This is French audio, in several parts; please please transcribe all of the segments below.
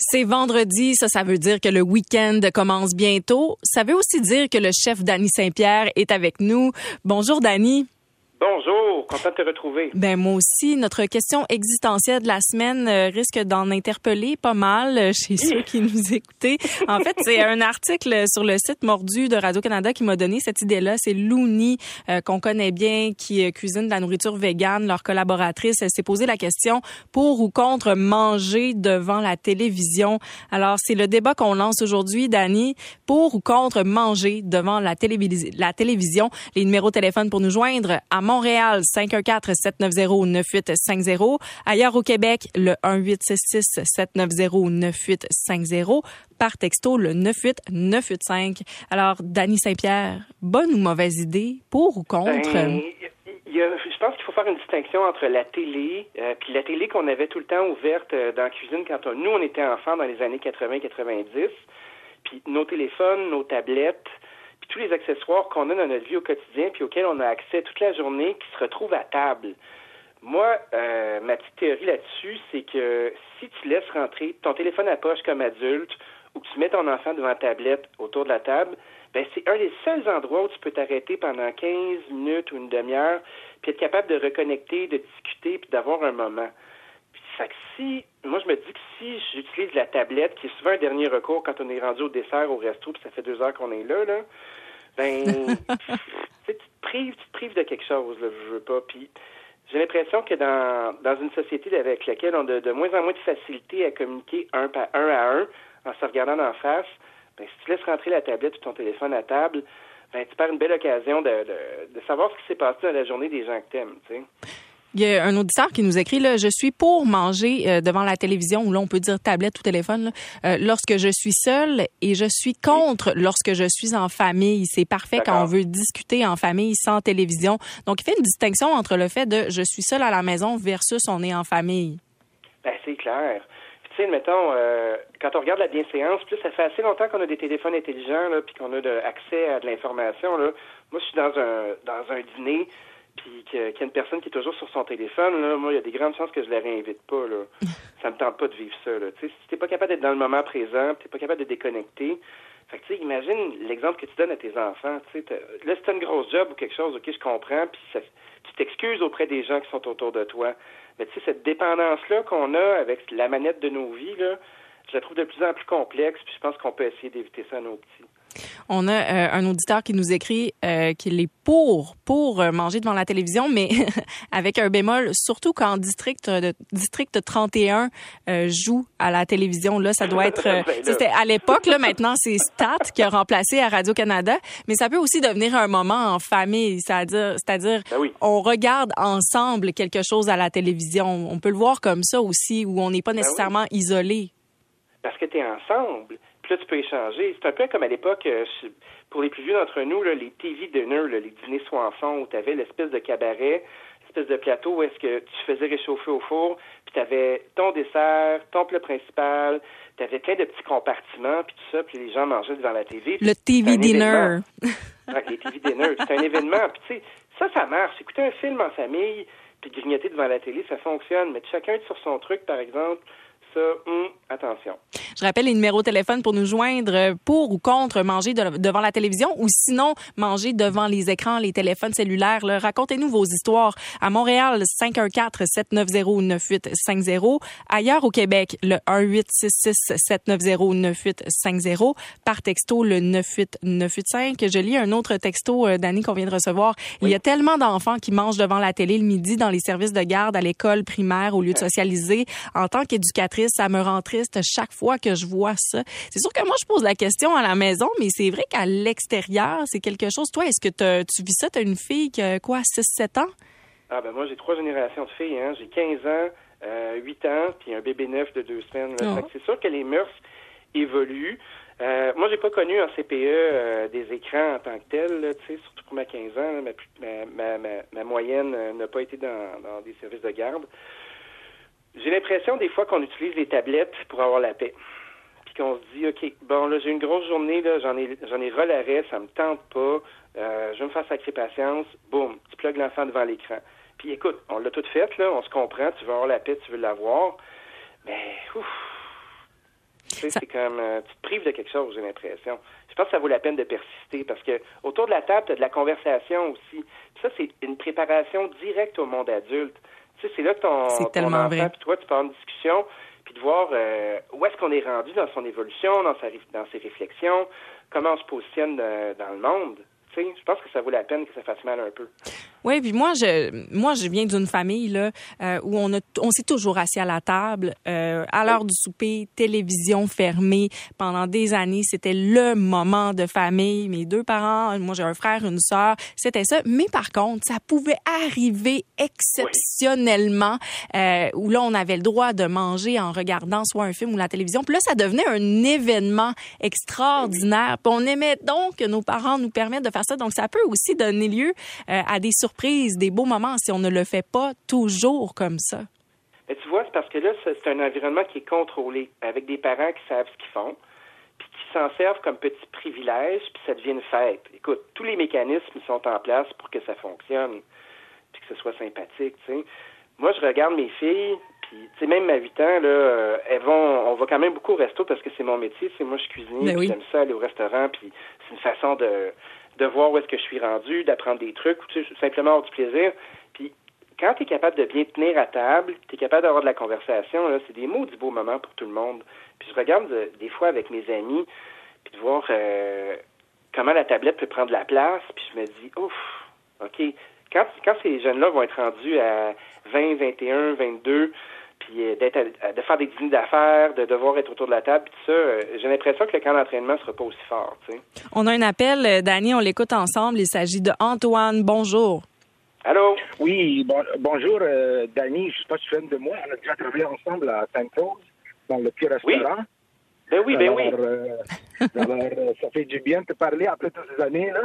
C'est vendredi, ça, ça veut dire que le week-end commence bientôt. Ça veut aussi dire que le chef Danny Saint-Pierre est avec nous. Bonjour, Danny. Bonjour, content de te retrouver. Ben moi aussi, notre question existentielle de la semaine euh, risque d'en interpeller pas mal euh, chez ceux qui nous écoutaient. En fait, c'est un article sur le site Mordu de Radio-Canada qui m'a donné cette idée-là. C'est Looney, euh, qu'on connaît bien, qui cuisine de la nourriture végane, leur collaboratrice. S'est posé la question pour ou contre manger devant la télévision? Alors, c'est le débat qu'on lance aujourd'hui, Dani. Pour ou contre manger devant la, la télévision? Les numéros de téléphone pour nous joindre à Montréal, 514-790-9850. Ailleurs au Québec, le 1866-790-9850. Par texto, le 98985. Alors, Dany Saint-Pierre, bonne ou mauvaise idée, pour ou contre? Ben, je pense qu'il faut faire une distinction entre la télé, euh, puis la télé qu'on avait tout le temps ouverte euh, dans la cuisine quand nous, on était enfants dans les années 80-90, puis nos téléphones, nos tablettes, tous les accessoires qu'on a dans notre vie au quotidien, puis auxquels on a accès toute la journée, qui se retrouvent à table. Moi, euh, ma petite théorie là-dessus, c'est que si tu laisses rentrer ton téléphone à poche comme adulte, ou que tu mets ton enfant devant la tablette autour de la table, ben c'est un des seuls endroits où tu peux t'arrêter pendant 15 minutes ou une demi-heure, puis être capable de reconnecter, de discuter, puis d'avoir un moment. Fait que si, moi, je me dis que si j'utilise la tablette, qui est souvent un dernier recours quand on est rendu au dessert au resto, puis ça fait deux heures qu'on est là, là, ben, tu te prives, tu te prives de quelque chose, là, je veux pas. Puis j'ai l'impression que dans, dans une société avec laquelle on a de, moins en moins de facilité à communiquer un, par, un à un, en se regardant en face, ben, si tu laisses rentrer la tablette ou ton téléphone à table, ben, tu perds une belle occasion de, de, de savoir ce qui s'est passé dans la journée des gens que t'aimes, tu sais. Il y a un auditeur qui nous écrit là, je suis pour manger euh, devant la télévision ou là on peut dire tablette ou téléphone euh, lorsque je suis seule et je suis contre lorsque je suis en famille. C'est parfait quand on veut discuter en famille sans télévision. Donc il fait une distinction entre le fait de je suis seule à la maison versus on est en famille. Ben, c'est clair. Tu sais, mettons, euh, quand on regarde la bienséance, plus ça fait assez longtemps qu'on a des téléphones intelligents, là, puis qu'on a de, accès à de l'information. Là. Moi, je suis dans un dans un dîner, puis qu'il y a une personne qui est toujours sur son téléphone, là, moi, il y a des grandes chances que je la réinvite pas. Là. ça me tente pas de vivre ça. Là. si t'es pas capable d'être dans le moment présent, t'es pas capable de déconnecter, fait que, tu sais, imagine l'exemple que tu donnes à tes enfants. Tu sais, là, c'est une grosse job ou quelque chose, OK, je comprends, puis tu t'excuses auprès des gens qui sont autour de toi. Mais tu sais, cette dépendance-là qu'on a avec la manette de nos vies, là, je la trouve de plus en plus complexe, puis je pense qu'on peut essayer d'éviter ça à nos petits. On a euh, un auditeur qui nous écrit euh, qu'il est pour pour euh, manger devant la télévision, mais avec un bémol, surtout quand district de, district 31 joue à la télévision. Là, ça doit être. Ben c'était à l'époque. Là, maintenant, c'est Stat qui a remplacé à Radio Canada, mais ça peut aussi devenir un moment en famille, c'est-à-dire, c'est-à-dire, ben on regarde ensemble quelque chose à la télévision. On peut le voir comme ça aussi, où on n'est pas ben nécessairement isolé. Parce que tu es ensemble là, tu peux échanger. C'est un peu comme à l'époque, euh, pour les plus vieux d'entre nous, là, les TV dinners, les dîners soissons, où tu avais l'espèce de cabaret, l'espèce de plateau où est-ce que tu faisais réchauffer au four, puis tu avais ton dessert, ton plat principal, tu avais plein de petits compartiments, puis tout ça, puis les gens mangeaient devant la TV. Le TV dinner. les TV dinners, c'est un événement. Puis tu sais, ça, ça marche. Écouter un film en famille, puis grignoter devant la télé, ça fonctionne. Mais chacun est sur son truc, par exemple, ça, hum, attention. Je rappelle les numéros de téléphone pour nous joindre pour ou contre manger devant la télévision ou sinon manger devant les écrans, les téléphones cellulaires. Racontez-nous vos histoires. À Montréal, 514-790-9850. Ailleurs au Québec, le 1866-790-9850. Par texto, le 98985. Je lis un autre texto, euh, Dani, qu'on vient de recevoir. Il y a tellement d'enfants qui mangent devant la télé le midi dans les services de garde à l'école primaire au lieu de socialiser. En tant qu'éducatrice, ça me rend triste chaque fois que je vois ça. C'est sûr que moi, je pose la question à la maison, mais c'est vrai qu'à l'extérieur, c'est quelque chose. Toi, est-ce que tu vis ça? Tu as une fille qui a quoi, 6-7 ans? Ah ben moi, j'ai trois générations de filles. Hein. J'ai 15 ans, euh, 8 ans, puis un bébé neuf de deux semaines. Oh. C'est sûr que les mœurs évolue. Euh, moi, j'ai pas connu en CPE euh, des écrans en tant que tel, tu sais, surtout pour ma 15 ans. ma, ma, ma, moyenne euh, n'a pas été dans, dans des services de garde. J'ai l'impression des fois qu'on utilise les tablettes pour avoir la paix. Puis qu'on se dit, OK, bon, là, j'ai une grosse journée, là, j'en ai j'en ai ras ça me tente pas, euh, je vais me faire sacrer patience, boum, tu plugues l'enfant devant l'écran. Puis écoute, on l'a tout fait, là, on se comprend, tu veux avoir la paix, tu veux l'avoir, mais ouf, c'est comme euh, tu te prives de quelque chose, j'ai l'impression. Je pense que ça vaut la peine de persister parce que autour de la table, tu as de la conversation aussi. ça, c'est une préparation directe au monde adulte. Tu sais, c'est là que ton, ton enfant, puis toi, tu avoir une discussion, puis de voir euh, où est-ce qu'on est rendu dans son évolution, dans, sa, dans ses réflexions, comment on se positionne euh, dans le monde je pense que ça vaut la peine que ça fasse mal un peu. Oui, puis moi, je, moi, je viens d'une famille là euh, où on a, on s'est toujours assis à la table euh, à l'heure du souper, télévision fermée pendant des années. C'était le moment de famille. Mes deux parents, moi j'ai un frère, une sœur, c'était ça. Mais par contre, ça pouvait arriver exceptionnellement euh, où là on avait le droit de manger en regardant soit un film ou la télévision. Puis là, ça devenait un événement extraordinaire. Puis on aimait donc que nos parents nous permettent de faire donc, ça peut aussi donner lieu euh, à des surprises, des beaux moments si on ne le fait pas toujours comme ça. Mais tu vois, c'est parce que là, c'est un environnement qui est contrôlé, avec des parents qui savent ce qu'ils font, puis qui s'en servent comme petit privilège, puis ça devient une fête. Écoute, tous les mécanismes sont en place pour que ça fonctionne, puis que ce soit sympathique, tu sais. Moi, je regarde mes filles, puis, tu sais, même à 8 ans, là, euh, elles vont, on va quand même beaucoup au resto parce que c'est mon métier. C'est moi, je cuisine, ben j'aime ça aller au restaurant, puis c'est une façon de, de voir où est-ce que je suis rendu, d'apprendre des trucs, ou simplement avoir du plaisir. Puis quand tu es capable de bien tenir à table, tu es capable d'avoir de la conversation, c'est des mots du beau moment pour tout le monde. Puis je regarde euh, des fois avec mes amis, puis de voir euh, comment la tablette peut prendre la place, puis je me dis, ouf, OK, quand ces jeunes-là vont être rendus à 20, 21, 22, puis euh, d'être de faire des dîners d'affaires, de devoir être autour de la table, puis tout ça, euh, j'ai l'impression que le camp d'entraînement sera pas aussi fort. Tu sais. On a un appel, euh, Dani, on l'écoute ensemble. Il s'agit de Antoine. Bonjour. Allô? Oui, bonjour, euh, Dani. Je sais pas si tu es de moi. On a déjà travaillé ensemble à Sainte-Rose, dans le petit restaurant. Oui. Ben oui, ben oui. alors, ça fait du bien de te parler après toutes ces années-là.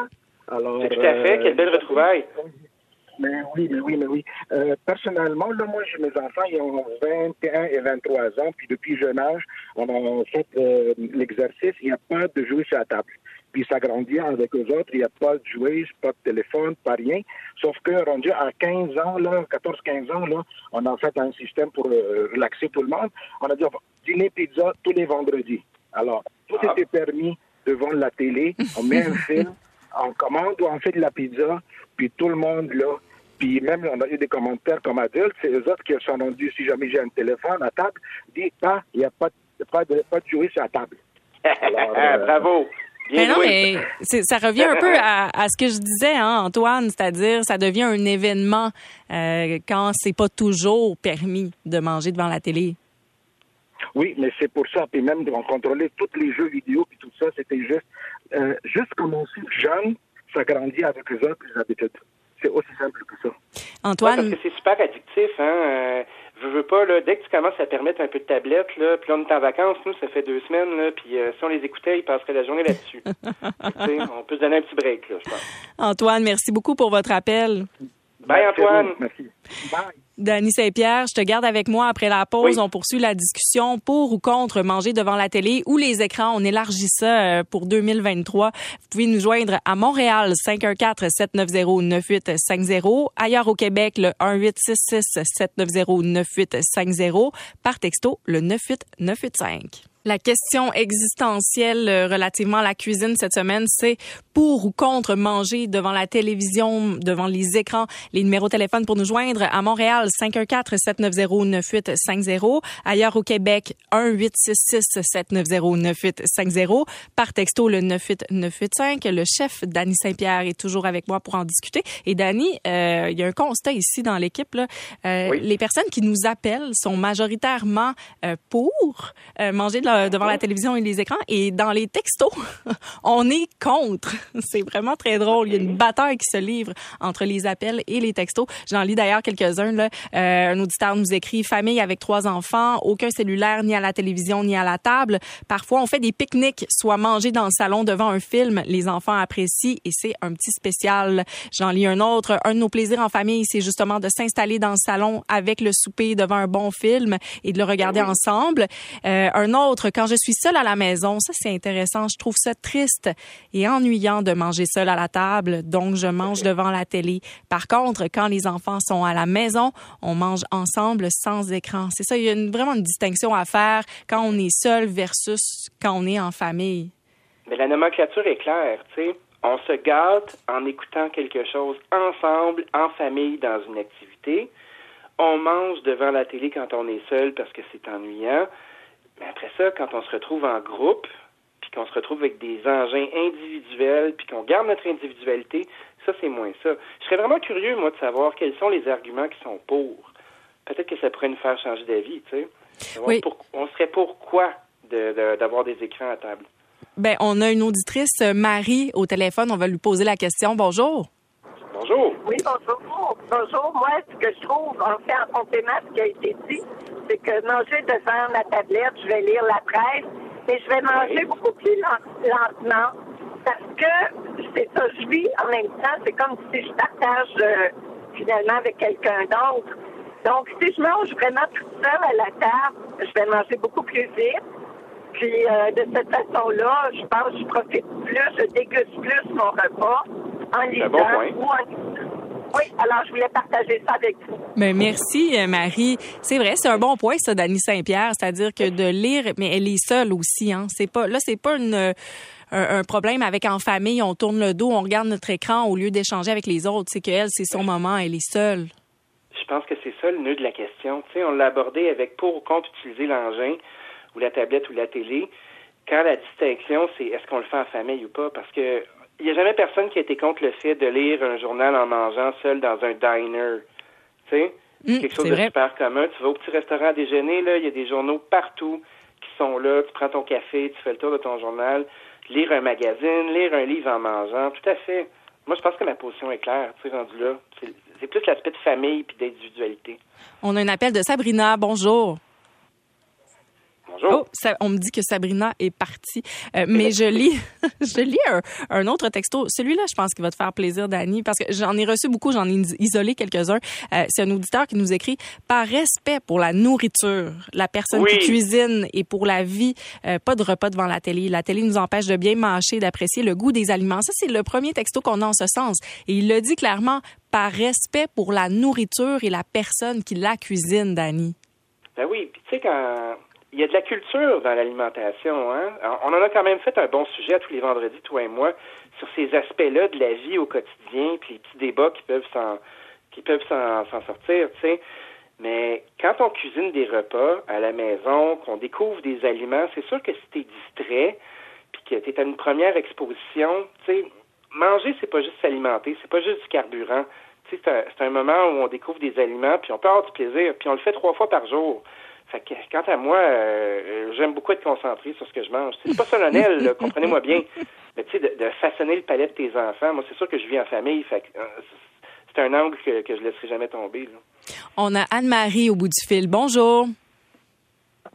Alors, tout à fait. Quelle belle retrouvaille. Mais oui, mais oui, mais oui. Euh, personnellement, là, moi, j'ai mes enfants, ils ont 21 et 23 ans, puis depuis jeune âge, on a fait euh, l'exercice, il n'y a pas de jouer sur la table. Puis ça grandit avec eux autres, il n'y a pas de jouer, pas de téléphone, pas rien. Sauf que rendu à 15 ans, là, 14-15 ans, là, on a fait un système pour euh, relaxer tout le monde. On a dit, dîner pizza tous les vendredis. Alors, tout ah. était permis devant la télé, on met un film, on commande ou on fait de la pizza, puis tout le monde, là, puis même, on a eu des commentaires comme adultes, c'est eux autres qui sont rendus, si jamais j'ai un téléphone à table, dit pas, il n'y a pas, pas, de, pas de jouer sur la table. Euh, Bravo. mais non, mais ça revient un peu à, ce que je disais, hein, Antoine, c'est-à-dire ça devient un événement euh, quand c'est pas toujours permis de manger devant la télé. Oui, mais c'est pour ça. Puis même de contrôler tous les jeux vidéo puis tout ça, c'était juste, euh, juste commencer jeune, ça grandit avec les autres les habitudes. C'est aussi simple que ça. Antoine? parce que c'est super addictif, hein. Euh, je veux pas, là, dès que tu commences à permettre un peu de tablette, là, puis là, on est en vacances, nous, ça fait deux semaines, là, puis euh, si on les écoutait, ils passeraient la journée là-dessus. on peut se donner un petit break, là, je pense. Antoine, merci beaucoup pour votre appel. Bye, Antoine. Merci. Bye. Dany Saint-Pierre, je te garde avec moi après la pause. On poursuit la discussion pour ou contre manger devant la télé ou les écrans. On élargit ça euh, pour 2023. Vous pouvez nous joindre à Montréal 514-790-9850. Ailleurs au Québec, le 1866-790-9850. Par texto, le 98985. La question existentielle euh, relativement à la cuisine cette semaine, c'est pour ou contre manger devant la télévision, devant les écrans. Les numéros de téléphone pour nous joindre à Montréal 514-790-9850. Ailleurs au Québec 1-866-790-9850. Par texto le 98985. Le chef Danny Saint-Pierre est toujours avec moi pour en discuter. Et Danny, euh, il y a un constat ici dans l'équipe. Euh, Les personnes qui nous appellent sont majoritairement euh, pour manger de devant la télévision et les écrans. Et dans les textos, on est contre. C'est vraiment très drôle. Il y a une bataille qui se livre entre les appels et les textos. J'en lis d'ailleurs quelques-uns. Là. Euh, un auditeur nous écrit famille avec trois enfants, aucun cellulaire ni à la télévision ni à la table. Parfois, on fait des pique-niques, soit manger dans le salon devant un film. Les enfants apprécient et c'est un petit spécial. J'en lis un autre. Un de nos plaisirs en famille, c'est justement de s'installer dans le salon avec le souper devant un bon film et de le regarder ensemble. Euh, un autre, quand je suis seule à la maison, ça c'est intéressant. Je trouve ça triste et ennuyant de manger seule à la table, donc je mange devant la télé. Par contre, quand les enfants sont à la maison, on mange ensemble sans écran. C'est ça, il y a vraiment une distinction à faire quand on est seul versus quand on est en famille. Mais la nomenclature est claire, tu sais. On se gâte en écoutant quelque chose ensemble, en famille, dans une activité. On mange devant la télé quand on est seul parce que c'est ennuyant. Mais après ça, quand on se retrouve en groupe, puis qu'on se retrouve avec des engins individuels, puis qu'on garde notre individualité, ça, c'est moins ça. Je serais vraiment curieux, moi, de savoir quels sont les arguments qui sont pour. Peut-être que ça pourrait nous faire changer d'avis, tu sais. Oui. on serait pourquoi d'avoir des écrans à table? Ben, on a une auditrice, Marie, au téléphone. On va lui poser la question. Bonjour. Bonjour. Oui, bonjour. Bonjour. Moi, ce que je trouve, en fait, en complément à ce qui a été dit, c'est que manger devant ma tablette, je vais lire la presse, mais je vais manger beaucoup plus lentement parce que c'est ça, je vis en même temps. C'est comme si je partage euh, finalement avec quelqu'un d'autre. Donc, si je mange vraiment toute seule à la table, je vais manger beaucoup plus vite. Puis, euh, de cette façon-là, je pense que je profite plus, je déguste plus mon repas en lisant ou en oui, alors je voulais partager ça avec vous. Mais merci, euh, Marie. C'est vrai, c'est un bon point, ça, d'Annie Saint-Pierre, c'est-à-dire que de lire, mais elle est seule aussi, hein. C'est pas, là, c'est pas une, un, problème avec en famille, on tourne le dos, on regarde notre écran au lieu d'échanger avec les autres. C'est qu'elle, c'est son moment, elle est seule. Je pense que c'est ça le nœud de la question. Tu sais, on l'a abordé avec pour ou contre utiliser l'engin ou la tablette ou la télé. Quand la distinction, c'est est-ce qu'on le fait en famille ou pas? Parce que il n'y a jamais personne qui a été contre le fait de lire un journal en mangeant seul dans un diner. Tu sais? Mmh, quelque chose de super commun. Tu vas au petit restaurant à déjeuner, là, il y a des journaux partout qui sont là. Tu prends ton café, tu fais le tour de ton journal. Lire un magazine, lire un livre en mangeant, tout à fait. Moi, je pense que ma position est claire, tu sais, rendu là. C'est plus l'aspect de famille puis d'individualité. On a un appel de Sabrina. Bonjour. Oh, ça, on me dit que Sabrina est partie. Euh, mais je lis, je lis un, autre texto. Celui-là, je pense qu'il va te faire plaisir, Dani, parce que j'en ai reçu beaucoup, j'en ai isolé quelques-uns. Euh, c'est un auditeur qui nous écrit par respect pour la nourriture, la personne qui cuisine et pour la vie, euh, pas de repas devant la télé. La télé nous empêche de bien mâcher, d'apprécier le goût des aliments. Ça, c'est le premier texto qu'on a en ce sens. Et il le dit clairement par respect pour la nourriture et la personne qui la cuisine, Dani. Ben oui, puis tu sais quand il y a de la culture dans l'alimentation. Hein? On en a quand même fait un bon sujet tous les vendredis, toi et moi, sur ces aspects-là de la vie au quotidien, puis les petits débats qui peuvent s'en sortir. Mais quand on cuisine des repas à la maison, qu'on découvre des aliments, c'est sûr que si tu es distrait, puis que tu es à une première exposition, manger, c'est pas juste s'alimenter, c'est pas juste du carburant. C'est un, un, moment où on découvre des aliments, puis on peut avoir du plaisir, puis on le fait trois fois par jour. Fait que, quant à moi, euh, j'aime beaucoup être concentré sur ce que je mange. C'est pas solennel, comprenez-moi bien. Mais tu sais, de, façonner le palais de tes enfants, moi, c'est sûr que je vis en famille. Fait que, euh, c'est un angle que, que je laisserai jamais tomber. On a Anne-Marie au bout du fil. Bonjour.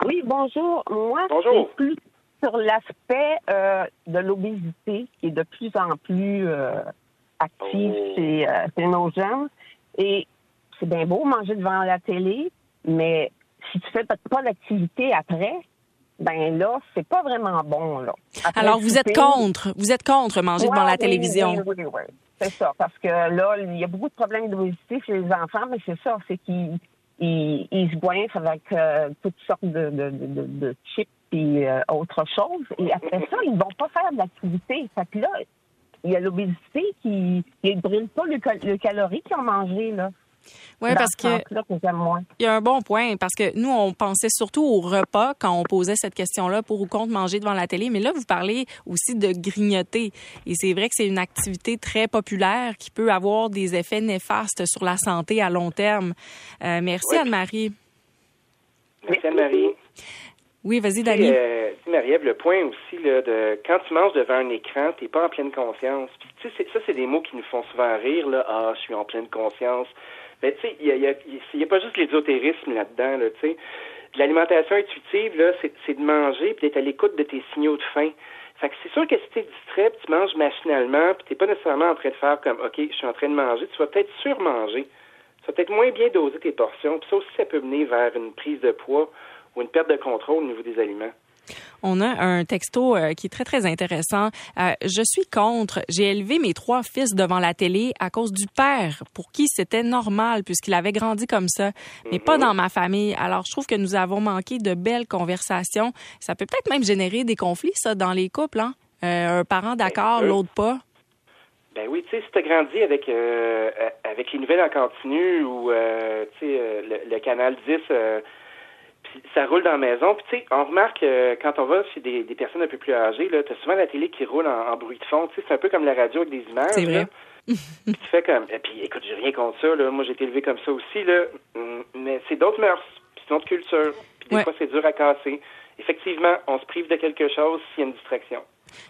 Oui, bonjour. Moi, bonjour. plus sur l'aspect euh, de l'obésité qui est de plus en plus active oh. chez, chez nos jeunes. Et c'est bien beau manger devant la télé, mais si tu fais pas d'activité après, ben là, c'est pas vraiment bon. Là. Alors, vous êtes contre. Vous êtes contre manger devant la télévision. Oui, oui, oui. C'est ça. Parce que là, il y a beaucoup de problèmes d'obésité chez les enfants, mais c'est ça. C'est qu'ils ils, se goinfrent avec euh, toutes sortes de, de, de, de chips et euh, autre chose. Et après ça, ils vont pas faire de l'activité. Fait que là, il y a l'obésité qui ne brûle pas le, le calorie qu'ils ont mangé, là. Oui, parce que il y a un bon point parce que nous on pensait surtout au repas quand on posait cette question-là pour ou contre manger devant la télé, mais là vous parlez aussi de grignoter et c'est vrai que c'est une activité très populaire qui peut avoir des effets néfastes sur la santé à long terme. Euh, merci Anne-Marie. Merci Anne-Marie. Oui, vas-y, Dani. Euh, Marie-Ève, le point aussi, là, de quand tu manges devant un écran, t'es pas en pleine conscience. Puis, tu sais, ça, c'est des mots qui nous font souvent rire, là. Ah, je suis en pleine conscience. Mais tu sais, il y a, a, pas juste l'ésotérisme là-dedans, là, tu sais. L'alimentation intuitive, là, c'est de manger puis d'être à l'écoute de tes signaux de faim. Fait que c'est sûr que si t'es distrait, puis tu manges machinalement, puis t'es pas nécessairement en train de faire comme, OK, je suis en train de manger, tu vas peut-être surmanger. Tu vas peut-être moins bien doser tes portions. Puis ça aussi, ça peut mener vers une prise de poids ou une perte de contrôle au niveau des aliments. On a un texto euh, qui est très, très intéressant. Euh, je suis contre. J'ai élevé mes trois fils devant la télé à cause du père, pour qui c'était normal, puisqu'il avait grandi comme ça, mais pas mhm. dans ma famille. Alors, je trouve que nous avons manqué de belles conversations. Ça peut peut-être même générer des conflits, ça, dans les couples. Hein? Euh, un parent d'accord, l'autre pas. Ben oui, tu sais, si tu as grandi avec avec les nouvelles en continu ou tu sais le, le, canal 10 ça roule dans la maison. Puis tu sais, on remarque euh, quand on va chez des, des, personnes un peu plus âgées, là, t'as souvent la télé qui roule en, bruit de fond. Tu sais, c'est un peu comme la radio avec des images. C'est vrai. puis tu fais comme, et puis écoute, j'ai rien contre ça. Là. Moi, j'ai été élevé comme ça aussi. Là. Mm, mais c'est d'autres mœurs, puis c'est d'autres cultures. Puis des fois, c'est dur à casser. Effectivement, on se prive de quelque chose s'il y a une distraction.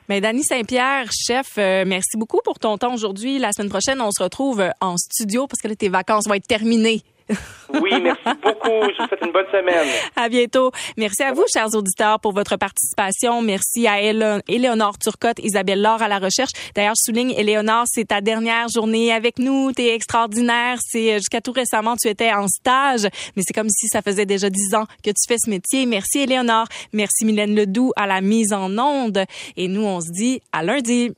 Mais Dany Saint-Pierre, chef, euh, merci beaucoup pour ton temps aujourd'hui. La semaine prochaine, on se retrouve en studio parce que là, tes vacances vont être terminées. Oui, merci beaucoup. Je vous souhaite une bonne semaine. À bientôt. Merci à vous, chers auditeurs, pour votre participation. Merci à Éléonore Turcotte, Isabelle Laure à la recherche. D'ailleurs, je souligne, Éléonore, c'est ta dernière journée avec nous. Tu es extraordinaire. C'est euh, jusqu'à tout récemment, tu étais en stage, mais c'est comme si ça faisait déjà dix ans que tu fais ce métier. Merci, Éléonore. Merci, Mylène Ledoux, à la mise en onde. Et nous, on se dit à lundi.